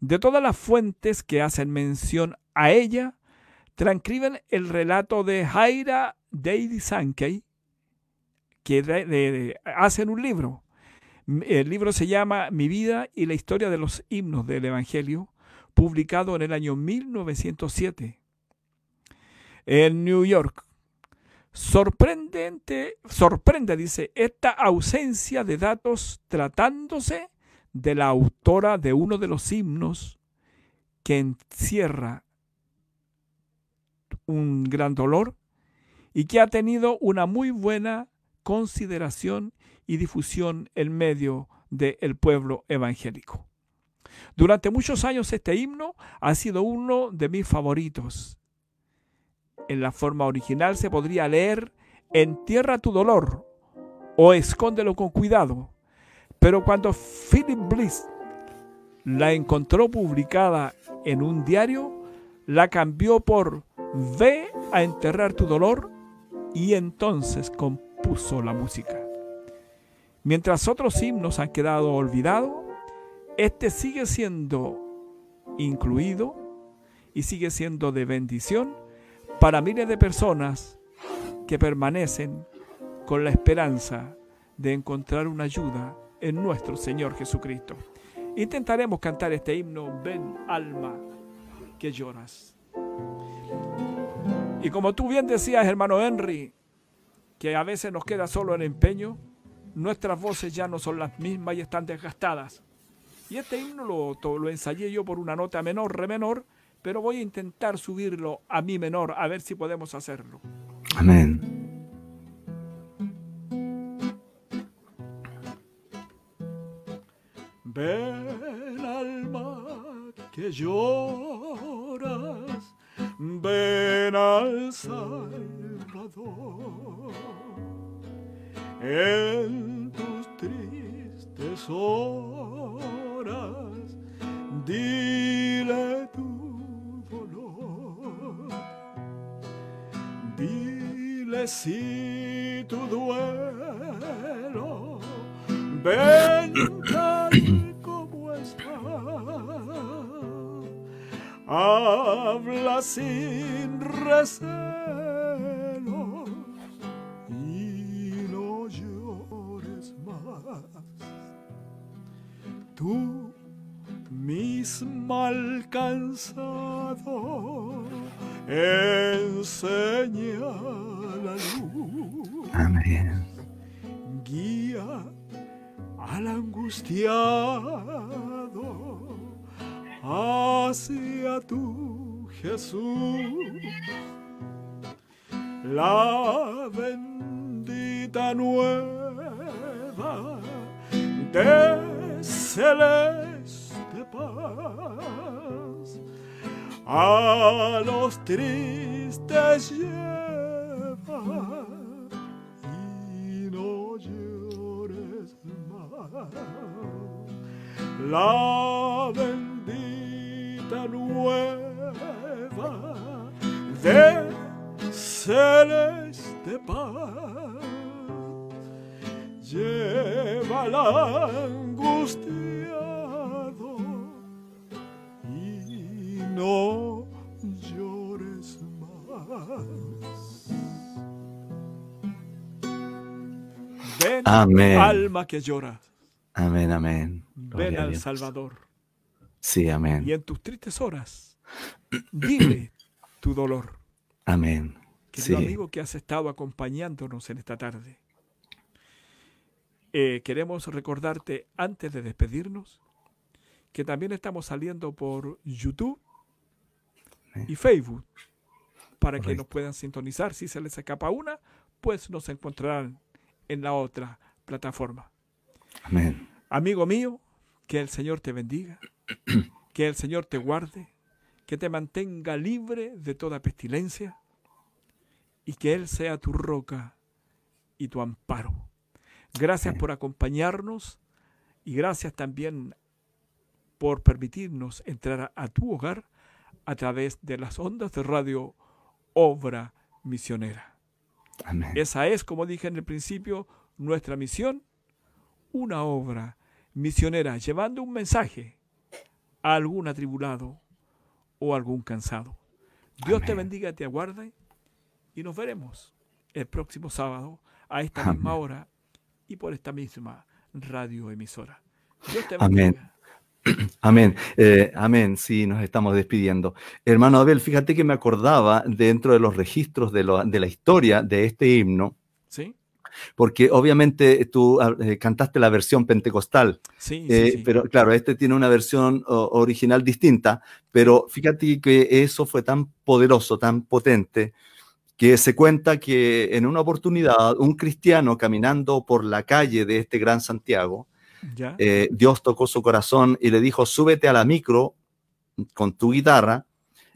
De todas las fuentes que hacen mención a ella, transcriben el relato de Jaira Deidi Sankey, que hacen un libro. El libro se llama Mi vida y la historia de los himnos del Evangelio, publicado en el año 1907 en New York. Sorprendente, sorprende, dice, esta ausencia de datos tratándose de la autora de uno de los himnos que encierra un gran dolor y que ha tenido una muy buena consideración y difusión en medio del pueblo evangélico. Durante muchos años este himno ha sido uno de mis favoritos. En la forma original se podría leer Entierra tu dolor o Escóndelo con cuidado. Pero cuando Philip Bliss la encontró publicada en un diario, la cambió por Ve a enterrar tu dolor y entonces compuso la música. Mientras otros himnos han quedado olvidados, este sigue siendo incluido y sigue siendo de bendición para miles de personas que permanecen con la esperanza de encontrar una ayuda en nuestro Señor Jesucristo. Intentaremos cantar este himno, ven alma que lloras. Y como tú bien decías, hermano Henry, que a veces nos queda solo el empeño, nuestras voces ya no son las mismas y están desgastadas. Y este himno lo, lo ensayé yo por una nota menor, re menor, pero voy a intentar subirlo a mi menor, a ver si podemos hacerlo. Amén. Ven alma que Salvador. En alcanzado enseña la luz Amén. guía al angustiado hacia tu Jesús. La bendita nueva de celeste paz a los tristes lleva y no llores más. La bendita nueva de celeste paz. Lleva al angustiado no llores más. Ven, Amén. alma que llora, Amén, amén. ven Gloria al. Salvador. Sí, amén. Y en tus tristes horas, dile tu dolor. Amén. Querido Sí. amigo que has estado acompañándonos en esta tarde, eh, queremos recordarte antes de despedirnos que también estamos saliendo por YouTube y Facebook para que nos puedan sintonizar. Si se les escapa una, pues nos encontrarán en la otra plataforma. Amén. Amigo mío, que el Señor te bendiga, que el Señor te guarde, que te mantenga libre de toda pestilencia y que Él sea tu roca y tu amparo. Gracias Amén. por acompañarnos y gracias también por permitirnos entrar a, a tu hogar a través de las ondas de radio Obra Misionera. Amén. Esa es, como dije en el principio, nuestra misión, una obra misionera, llevando un mensaje a algún atribulado o algún cansado. Dios te bendiga, te aguarde y nos veremos el próximo sábado a esta misma hora y por esta misma radioemisora. Dios te bendiga. Amén. Eh, amén. Sí, nos estamos despidiendo. Hermano Abel, fíjate que me acordaba dentro de los registros de, lo- de la historia de este himno, ¿Sí? porque obviamente tú ah, eh, cantaste la versión pentecostal, Sí, eh, sí, sí. pero claro, este tiene una versión o- original distinta, pero fíjate que eso fue tan poderoso, tan potente, que se cuenta que en una oportunidad un cristiano caminando por la calle de este gran Santiago, ¿Ya? eh, Dios tocó su corazón y le dijo, súbete a la micro con tu guitarra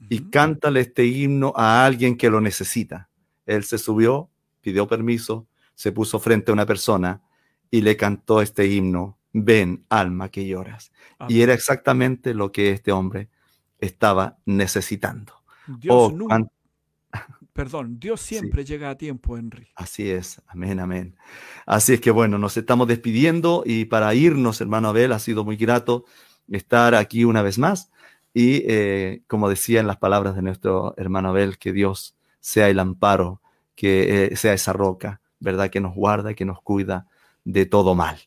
y cántale este himno a alguien que lo necesita. Él se subió, pidió permiso, se puso frente a una persona y le cantó este himno, ven alma que lloras. Y era exactamente lo que este hombre estaba necesitando. Dios Oh, nunca, perdón, Dios siempre llega a tiempo, Henry. Así es, amén, amén. Así es que bueno, nos estamos despidiendo y para irnos, hermano Abel, ha sido muy grato estar aquí una vez más y eh, como decía en las palabras de nuestro hermano Abel, que Dios sea el amparo, que eh, sea esa roca, ¿verdad? Que nos guarda, que nos cuida de todo mal.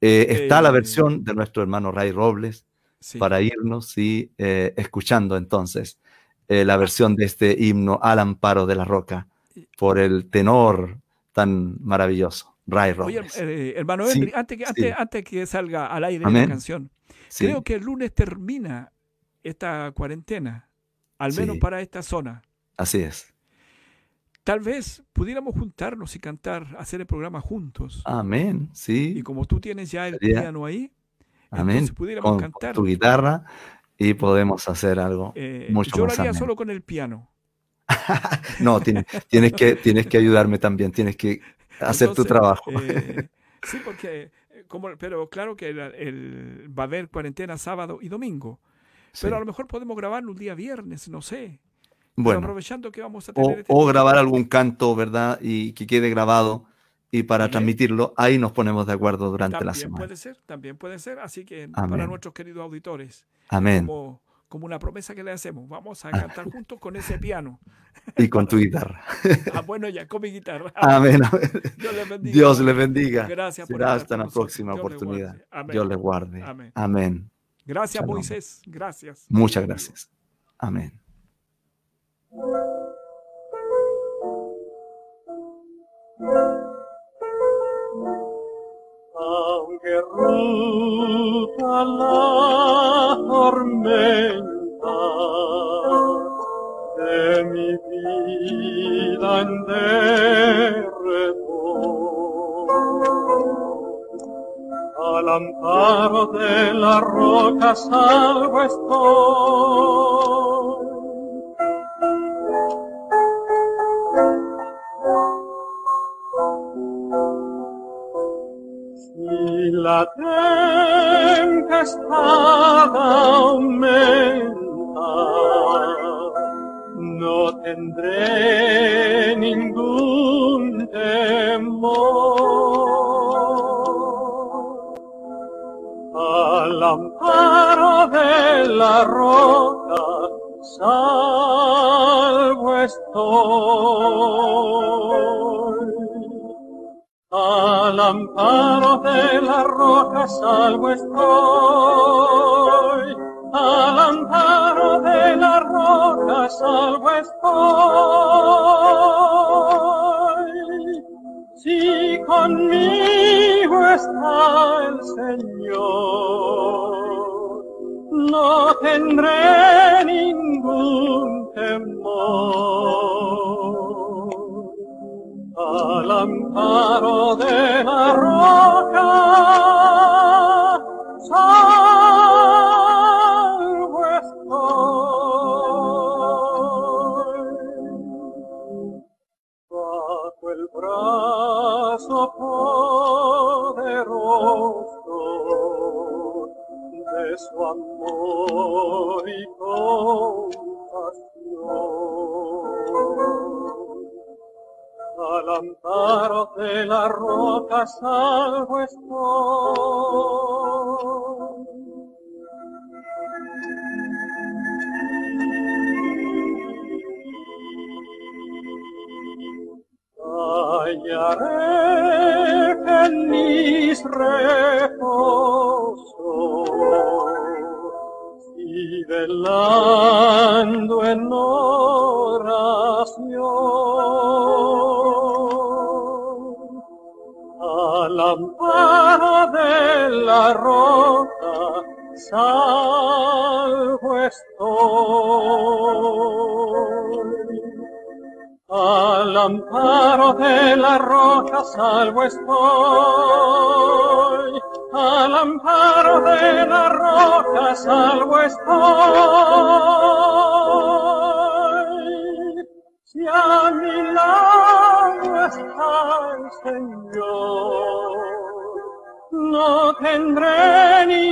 Eh, está la Eh, versión de nuestro hermano Ray Robles Sí. para irnos y escuchando entonces eh, la versión de este himno al amparo de la roca por el tenor tan maravilloso, Ray Oye, Robles. eh, hermano Sí, antes que, sí. antes, antes que salga al aire Amén. la canción, Sí, creo que el lunes termina esta cuarentena, al menos para esta zona. así es. Tal vez pudiéramos juntarnos y cantar, hacer el programa juntos. Amén, Y sí, como tú tienes ya el Sería- piano ahí, amén. entonces pudiéramos Con, con cantar. tu guitarra y podemos hacer algo Eh, mucho yo lo más haría ameno. solo con el piano. No, tienes, tienes, que, tienes que ayudarme también, tienes que hacer tu Entonces, trabajo. eh, sí, porque, eh, como, pero claro que el- el- va a haber cuarentena sábado y domingo. Sí. Pero a lo mejor podemos grabarlo un día viernes, no sé. Pero Bueno, aprovechando que vamos a tener o, este o grabar algún canto, ¿verdad? Y que quede grabado y para También. transmitirlo, ahí nos ponemos de acuerdo durante la También semana. puede ser, también puede ser. Así que Amén. para nuestros queridos auditores, Amén. como, como una promesa que le hacemos, vamos a cantar juntos con ese piano. Y con tu guitarra. Ah, bueno, ya, con mi guitarra. Amén. amén. Dios les bendiga. Dios les bendiga. Gracias por Será estar hasta la próxima Dios oportunidad. Dios les guarde. Amén. Amén. Gracias, Shalom. Moisés. Gracias. Muchas gracias. Amén. Aunque ruta la tormenta de mi vida en derredor, al amparo de la roca salvo estoy. la tempestad aumenta, no tendré ningún temor. Al amparo de la roca, salvo estoy. Amparo de la roca salvo estoy. Al amparo de la roca salvo estoy. Si conmigo está el Señor, no tendré ningún temor. Amparo de la roca, salvo estoy. Bajo el brazo poderoso de su amor y compasión. Amparo de la roca salvo estoy. Hallaré feliz reposo y velando en la roca salvo estoy. Al amparo de la roca salvo estoy. Al amparo de la roca salvo estoy. Si a mi lado está el Señor, no